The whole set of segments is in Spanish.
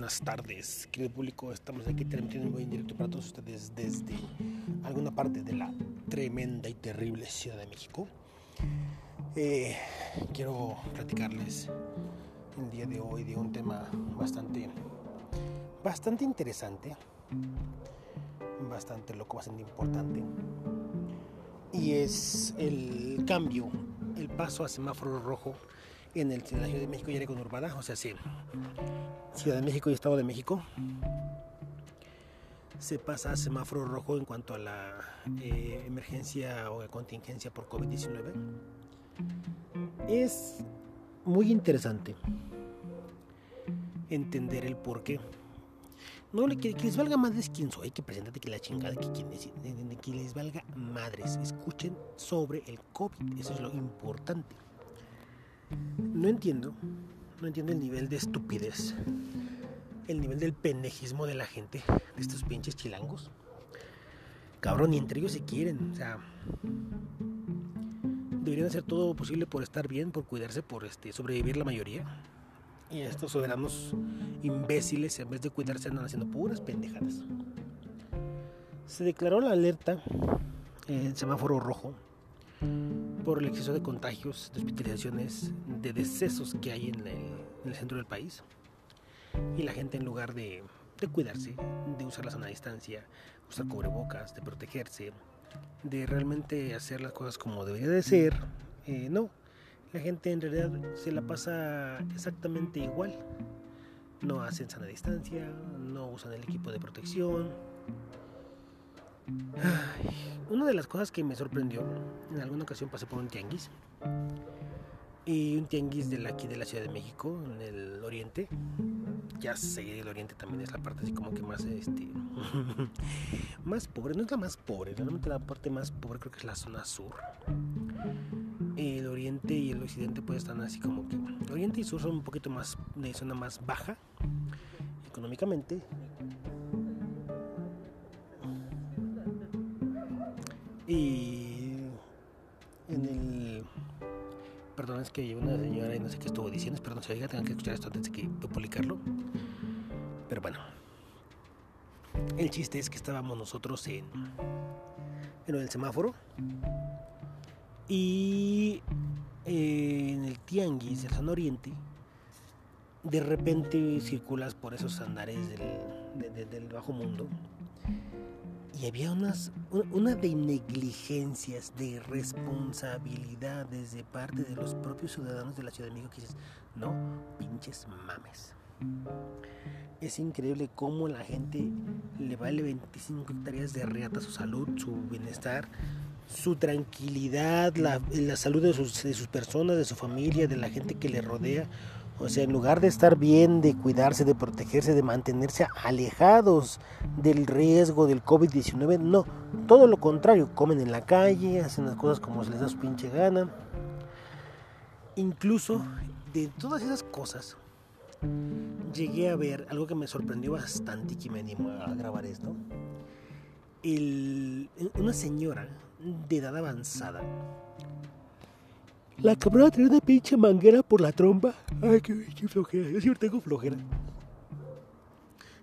buenas tardes, querido público. Estamos aquí transmitiendo en directo para todos ustedes desde alguna parte de la tremenda y terrible Ciudad de México. Eh, quiero platicarles el día de hoy de un tema bastante, bastante interesante, bastante loco, bastante importante. Y es el cambio, el paso a semáforo rojo en el Ciudad de México y área conurbada, o sea, sí, Ciudad de México y Estado de México, se pasa a semáforo rojo en cuanto a la eh, emergencia o contingencia por COVID-19. Es muy interesante entender el por qué. No, que, que les valga madres quién soy, que preséntate que la chingada, que, quién es, que les valga madres. Escuchen sobre el COVID, eso es lo importante. No entiendo, no entiendo el nivel de estupidez, el nivel del penejismo de la gente, de estos pinches chilangos. Cabrón, ni entre ellos se quieren, o sea, deberían hacer todo lo posible por estar bien, por cuidarse, por este, sobrevivir la mayoría. Y estos soberanos imbéciles, en vez de cuidarse, andan haciendo puras pendejadas. Se declaró la alerta, el semáforo rojo, por el exceso de contagios, de hospitalizaciones, de decesos que hay en el, centro del país. Y la gente en lugar de, cuidarse, de usar la de distancia, usar cubrebocas, de protegerse, de realmente hacer las cosas como debería de ser, eh, no. La gente en realidad se la pasa exactamente igual. No hacen sana distancia, no usan el equipo de protección, una de las cosas que me sorprendió, en alguna ocasión pasé por un tianguis, y un tianguis de aquí de la Ciudad de México, en el oriente. Ya sé, el oriente también es la parte así como que más, este, más pobre, no es la más pobre, realmente la parte más pobre creo que es la zona sur. El oriente y el occidente pues están así como que, oriente y sur son un poquito más, de zona más baja económicamente, Y en el. Perdón, es que una señora y no sé qué estuvo diciendo. Perdón, si oiga, tengo que escuchar esto antes de, que, publicarlo. Pero bueno. El chiste es que estábamos nosotros en. En el semáforo. Y. en el tianguis del San Oriente. De repente circulas por esos andares del, del bajo mundo y había unas, una de negligencias, de responsabilidades de parte de los propios ciudadanos de la Ciudad de México que dices, no, pinches mames. Es increíble cómo la gente le vale 25 hectáreas de reata su salud, su bienestar, su tranquilidad, la, la salud de sus, de sus personas, de su familia, de la gente que le rodea o sea, en lugar de estar bien, de cuidarse, de protegerse, de mantenerse alejados del riesgo del COVID-19, no, todo lo contrario, comen en la calle, hacen las cosas como se les da su pinche gana. Incluso de todas esas cosas, llegué a ver algo que me sorprendió bastante y que me animó a grabar esto. una señora de edad avanzada la cabrona trae una pinche manguera por la trompa. Ay, qué, flojera. Yo siempre tengo flojera.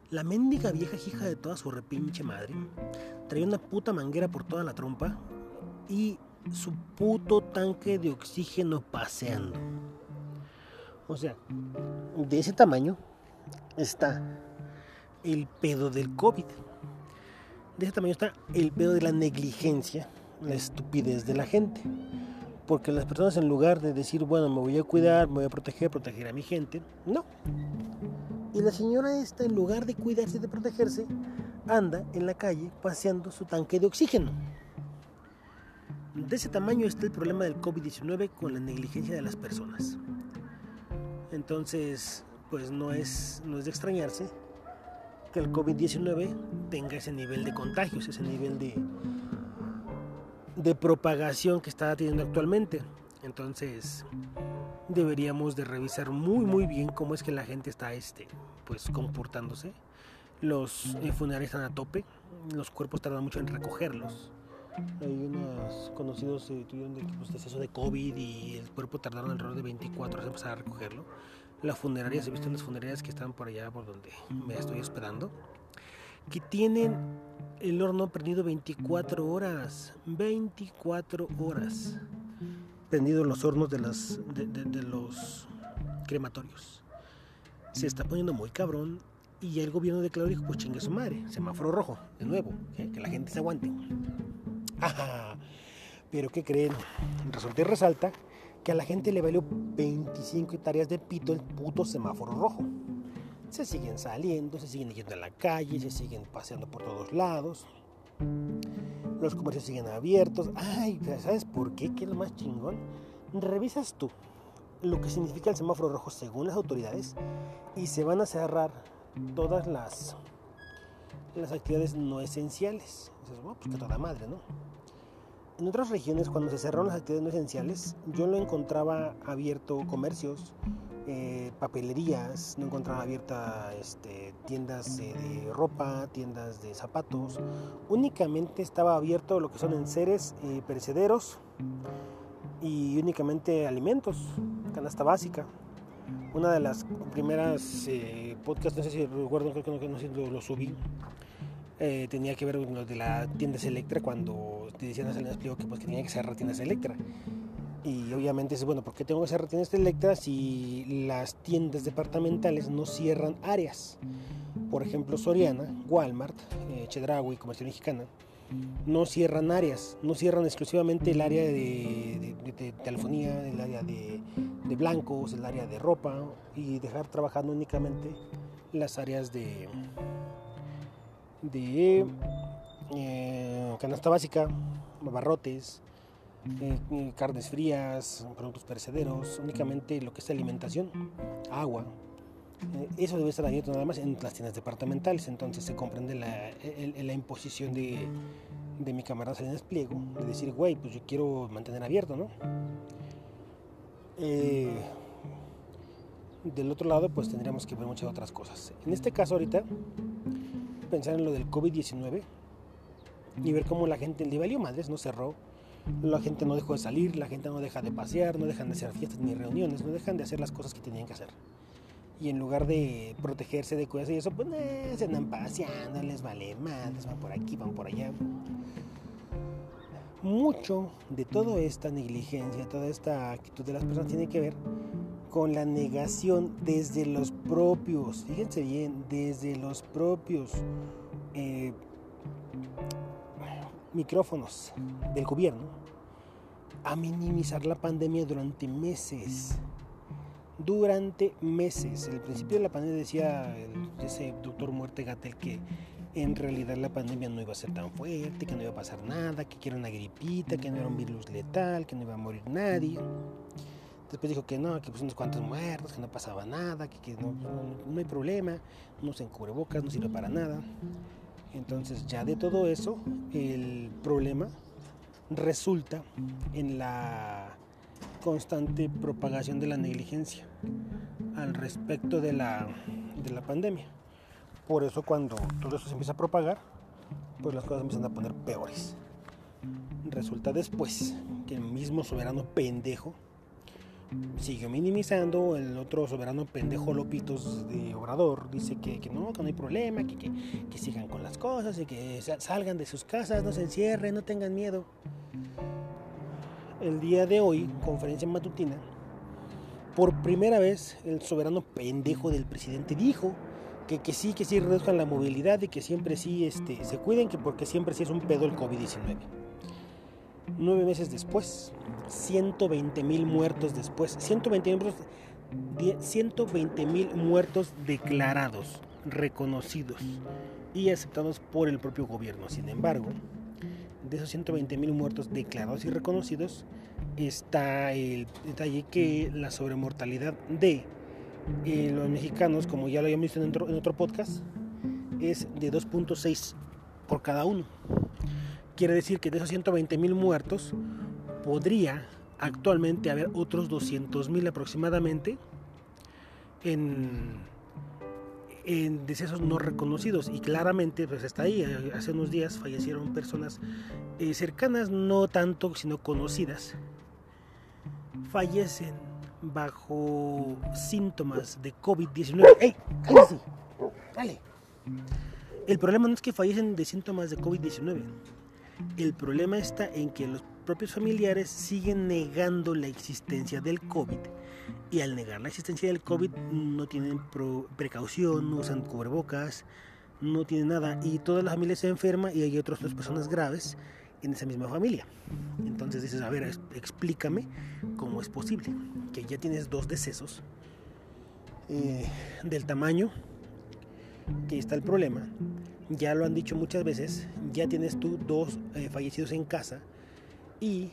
La mendiga vieja hija de toda su repinche madre traía una puta manguera por toda la trompa y su puto tanque de oxígeno paseando. O sea, de ese tamaño está el pedo del COVID. De ese tamaño está el pedo de la negligencia, la estupidez de la gente. Porque las personas en lugar de decir, bueno, me voy a cuidar, me voy a proteger, proteger a mi gente, no. Y la señora esta, en lugar de cuidarse, de protegerse, anda en la calle paseando su tanque de oxígeno. De ese tamaño está el problema del COVID-19 con la negligencia de las personas. Entonces, pues no es, no es de extrañarse que el COVID-19 tenga ese nivel de contagios, ese nivel de, de propagación que está teniendo actualmente. Entonces deberíamos de revisar muy muy bien cómo es que la gente está este, pues comportándose. Los eh, funerales están a tope, los cuerpos tardan mucho en recogerlos. Hay unos conocidos que tuvieron de, pues, de COVID y el cuerpo tardaron alrededor de 24 horas en empezar a recogerlo. La funeraria, se visten las funerarias que están por allá por donde me estoy hospedando, que tienen el horno prendido 24 horas. 24 horas. Prendido los hornos de, los crematorios. Se está poniendo muy cabrón y el gobierno declaró, dijo, pues chingue su madre, semáforo rojo, de nuevo, que la gente se aguante. Pero ¿qué creen? Resulta y resalta que a la gente le valió 25 hectáreas de pito el puto semáforo rojo. Se siguen saliendo, se siguen yendo a la calle, se siguen paseando por todos lados. Los comercios siguen abiertos. Ay, ¿sabes por qué? ¿Qué es lo más chingón? Revisas tú lo que significa el semáforo rojo según las autoridades y se van a cerrar todas las, las actividades no esenciales. Entonces, bueno, pues que toda madre, ¿no? En otras regiones, cuando se cerraron las actividades no esenciales, yo no encontraba abierto comercios, eh, papelerías, no encontraba abiertas este, tiendas de ropa, tiendas de zapatos. Únicamente estaba abierto lo que son enseres eh, perecederos y únicamente alimentos, canasta básica. Una de las primeras eh, podcasts, no sé si recuerdo, creo que no, sé si lo subí, eh, tenía que ver con lo de la tiendas Electra cuando te decían hace explico que pues que tenía que cerrar tiendas Electra. Y obviamente es bueno, ¿por qué tengo que cerrar tiendas Electra si las tiendas departamentales no cierran áreas? Por ejemplo, Soriana, Walmart, eh, Chedraui, Comercio Mexicana, no cierran áreas, no cierran exclusivamente el área de, telefonía, el área de, de, blancos, el área de ropa y dejar trabajando únicamente las áreas de, de eh, canasta básica, barrotes, eh, eh, carnes frías, productos perecederos, únicamente lo que es alimentación, agua. eso debe estar abierto nada más en las tiendas departamentales, entonces se comprende la, imposición de, de, mi camarada Salinas Pliego, de decir, güey, pues yo quiero mantener abierto, ¿no? del otro lado, pues tendríamos que ver muchas otras cosas. En este caso ahorita, pensar en lo del COVID-19 y ver cómo la gente le valió madres, no cerró, la gente no dejó de salir, la gente no deja de pasear, no dejan de hacer fiestas ni reuniones, no dejan de hacer las cosas que tenían que hacer. Y en lugar de protegerse de cosas y eso, pues eh, se andan paseando, les vale madres, van por aquí, van por allá. Mucho de toda esta negligencia, toda esta actitud de las personas tiene que ver con la negación desde los propios, fíjense bien, desde los propios eh, micrófonos del gobierno a minimizar la pandemia durante meses. Durante meses. el principio de la pandemia decía ese doctor Muerte Gatel que en realidad la pandemia no iba a ser tan fuerte, que no iba a pasar nada, que era una gripita, que no era un virus letal, que no iba a morir nadie. Después dijo que no, que pues unos cuantos muertos, que no pasaba nada, que, no, no, hay problema, no se encubre bocas, no sirve para nada. Entonces ya de todo eso, el problema resulta en la constante propagación de la negligencia al respecto de la, de la pandemia. Por eso cuando todo eso se empieza a propagar, pues las cosas empiezan a poner peores. Resulta después que el mismo soberano pendejo sigue minimizando. El otro soberano pendejo Lopitos de Obrador dice que, no, que no hay problema, que, que, sigan con las cosas y que salgan de sus casas, no se encierren, no tengan miedo. El día de hoy, conferencia matutina, por primera vez el soberano pendejo del presidente dijo que, que sí, que sí reduzcan la movilidad y que siempre sí este, se cuiden, que porque siempre sí es un pedo el COVID-19. Nueve meses después, 120 mil muertos después, 120 mil muertos declarados, reconocidos y aceptados por el propio gobierno. Sin embargo, de esos 120 mil muertos declarados y reconocidos, está el detalle que la sobremortalidad de eh, los mexicanos, como ya lo habíamos visto en otro, en otro podcast, es de 2.6 por cada uno. Quiere decir que de esos 120 mil muertos, podría actualmente haber otros 200.000 aproximadamente en, decesos no reconocidos y claramente pues está ahí. Hace unos días fallecieron personas eh, cercanas, no tanto sino conocidas. Fallecen bajo síntomas de COVID-19. ¡Ey! ¡Cállate! ¡Dale! El problema no es que fallecen de síntomas de COVID-19. El problema está en que los propios familiares siguen negando la existencia del COVID y al negar la existencia del COVID no tienen precaución, no usan cubrebocas, no tienen nada y toda la familia se enferma y hay otras dos personas graves en esa misma familia. Entonces dices, a ver, explícame cómo es posible que ya tienes dos decesos eh, del tamaño que está el problema. Ya lo han dicho muchas veces, ya tienes tú dos eh, fallecidos en casa y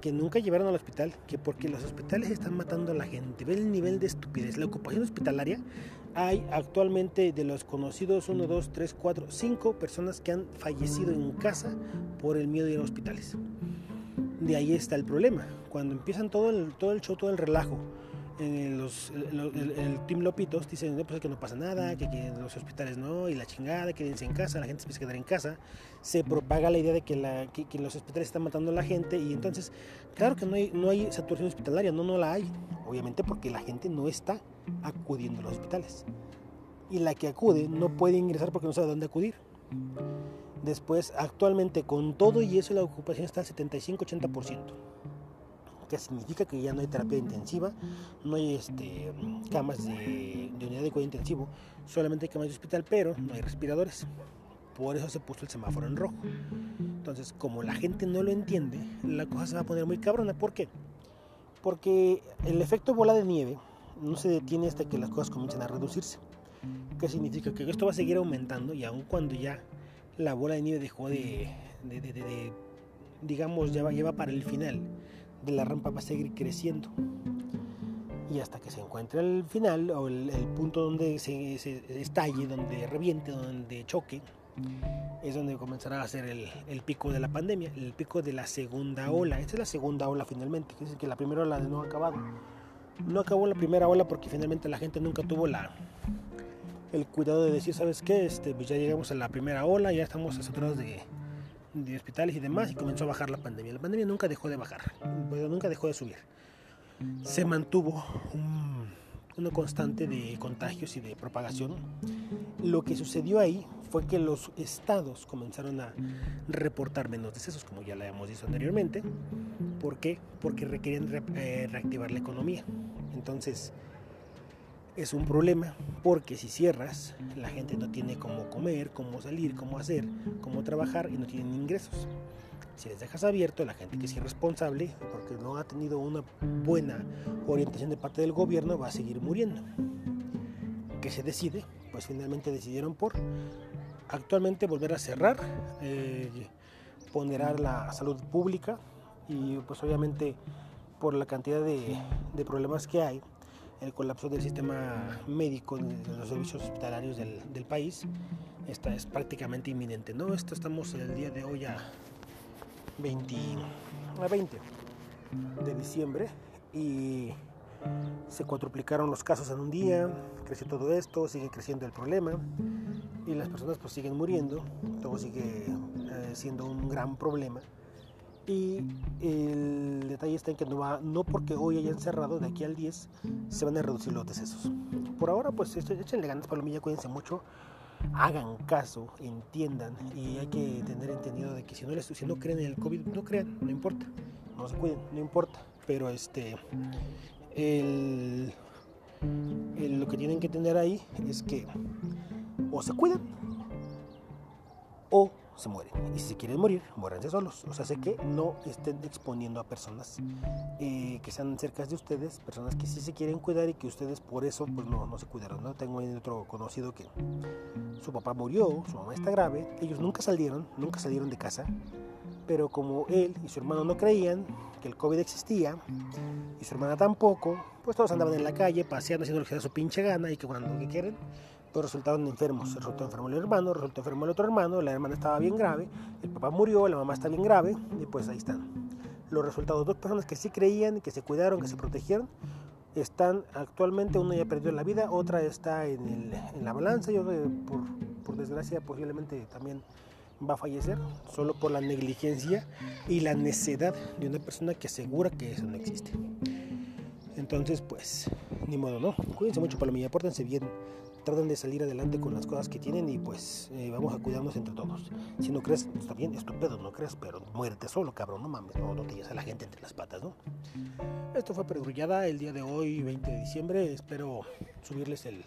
que nunca llevaron al hospital, que porque los hospitales están matando a la gente. Ve el nivel de estupidez. La ocupación hospitalaria, hay actualmente de los conocidos 1, 2, 3, 4, 5 personas que han fallecido en casa por el miedo de ir a hospitales. De ahí está el problema. Cuando empiezan todo el, todo el show, todo el relajo, en los, el, Team Lopitos dicen pues que no pasa nada, que, los hospitales no, y la chingada, quédense en casa, la gente se empieza a quedar en casa, se propaga la idea de que, la, que, los hospitales están matando a la gente, y entonces, claro que no hay, no hay saturación hospitalaria, no, no la hay, obviamente porque la gente no está acudiendo a los hospitales. Y la que acude no puede ingresar porque no sabe dónde acudir. Después, actualmente, con todo y eso, la ocupación está al 75-80% que significa que ya no hay terapia intensiva, no hay este, camas de, unidad de cuidado intensivo, solamente hay camas de hospital, pero no hay respiradores. Por eso se puso el semáforo en rojo. Entonces, como la gente no lo entiende, la cosa se va a poner muy cabrona. ¿Por qué? Porque el efecto bola de nieve no se detiene hasta que las cosas comiencen a reducirse. ¿Qué significa? Que esto va a seguir aumentando y aun cuando ya la bola de nieve dejó de, de digamos, ya ya va para el final de la rampa va a seguir creciendo. Y hasta que se encuentre el final o el, punto donde se, estalle, donde reviente, donde choque, es donde comenzará a ser el, pico de la pandemia, el pico de la segunda ola. Esta es la segunda ola finalmente, que que la primera ola no ha acabado. No acabó la primera ola porque finalmente la gente nunca tuvo la, el cuidado de decir, ¿sabes qué? Este, pues ya llegamos a la primera ola, ya estamos saturados de, de hospitales y demás y comenzó a bajar la pandemia. La pandemia nunca dejó de bajar, nunca dejó de subir. Se mantuvo una constante de contagios y de propagación. Lo que sucedió ahí fue que los estados comenzaron a reportar menos decesos, como ya lo habíamos dicho anteriormente. ¿Por qué? Porque requerían eh, reactivar la economía. Entonces, es un problema porque si cierras, la gente no tiene cómo comer, cómo salir, cómo hacer, cómo trabajar y no tienen ingresos. Si les dejas abierto, la gente que es irresponsable, porque no ha tenido una buena orientación de parte del gobierno, va a seguir muriendo. ¿Qué se decide? Pues finalmente decidieron por actualmente volver a cerrar, eh, ponderar la salud pública y pues obviamente por la cantidad de, de problemas que hay, el colapso del sistema médico de los servicios hospitalarios del, país esta es prácticamente inminente. ¿no? Esto estamos el día de hoy a 20, a 20 de diciembre y se cuatriplicaron los casos en un día, creció todo esto, sigue creciendo el problema y las personas pues siguen muriendo, todo sigue eh, siendo un gran problema y el detalle está en que no, va, no porque hoy hayan cerrado, de aquí al 10 se van a reducir los decesos. Por ahora, pues échenle ganas, palomilla, cuídense mucho, hagan caso, entiendan y hay que tener entendido de que si no, les, si no creen en el COVID, no crean, no importa, no se cuiden, no importa, pero este, el, lo que tienen que tener ahí es que o se cuidan o se mueren. Y si se quieren morir, muéranse solos. O sea, sé que no estén exponiendo a personas eh, que sean cerca de ustedes, personas que sí se quieren cuidar y que ustedes por eso pues no, no se cuidaron. ¿no? Tengo otro conocido que su papá murió, su mamá está grave, ellos nunca salieron, nunca salieron de casa, pero como él y su hermano no creían que el COVID existía y su hermana tampoco, pues todos andaban en la calle paseando, haciendo lo que su pinche gana y que cuando que quieren resultaron enfermos. Resultó enfermo el hermano, resultó enfermo el otro hermano, la hermana estaba bien grave, el papá murió, la mamá está bien grave, y pues ahí están. Los resultados, dos personas que sí creían, que se cuidaron, que se protegieron, están actualmente, una ya perdió la vida, otra está en, el, en la balanza y otra, por, por desgracia, posiblemente también va a fallecer solo por la negligencia y la necedad de una persona que asegura que eso no existe. Entonces, pues, ni modo, ¿no? Cuídense mucho, Palomilla, pórtense bien, traten de salir adelante con las cosas que tienen y pues eh, vamos a cuidarnos entre todos. Si no crees, está bien, estúpido, no crees, pero muérete solo, cabrón, no mames, no, no te lleves a la gente entre las patas, ¿no? Esto fue Pergrullada el día de hoy, 20 de diciembre, espero subirles el,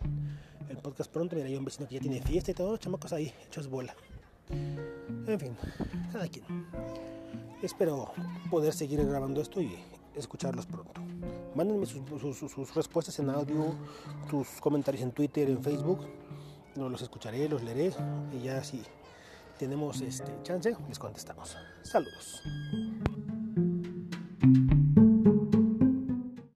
el podcast pronto. Mira, hay un vecino que ya tiene fiesta y todo, chamacos ahí, hechos bola. En fin, cada quien. Espero poder seguir grabando esto y escucharlos pronto. Mándenme sus, respuestas en audio, sus comentarios en Twitter, en Facebook. Los escucharé, los leeré y ya si tenemos este chance les contestamos. Saludos.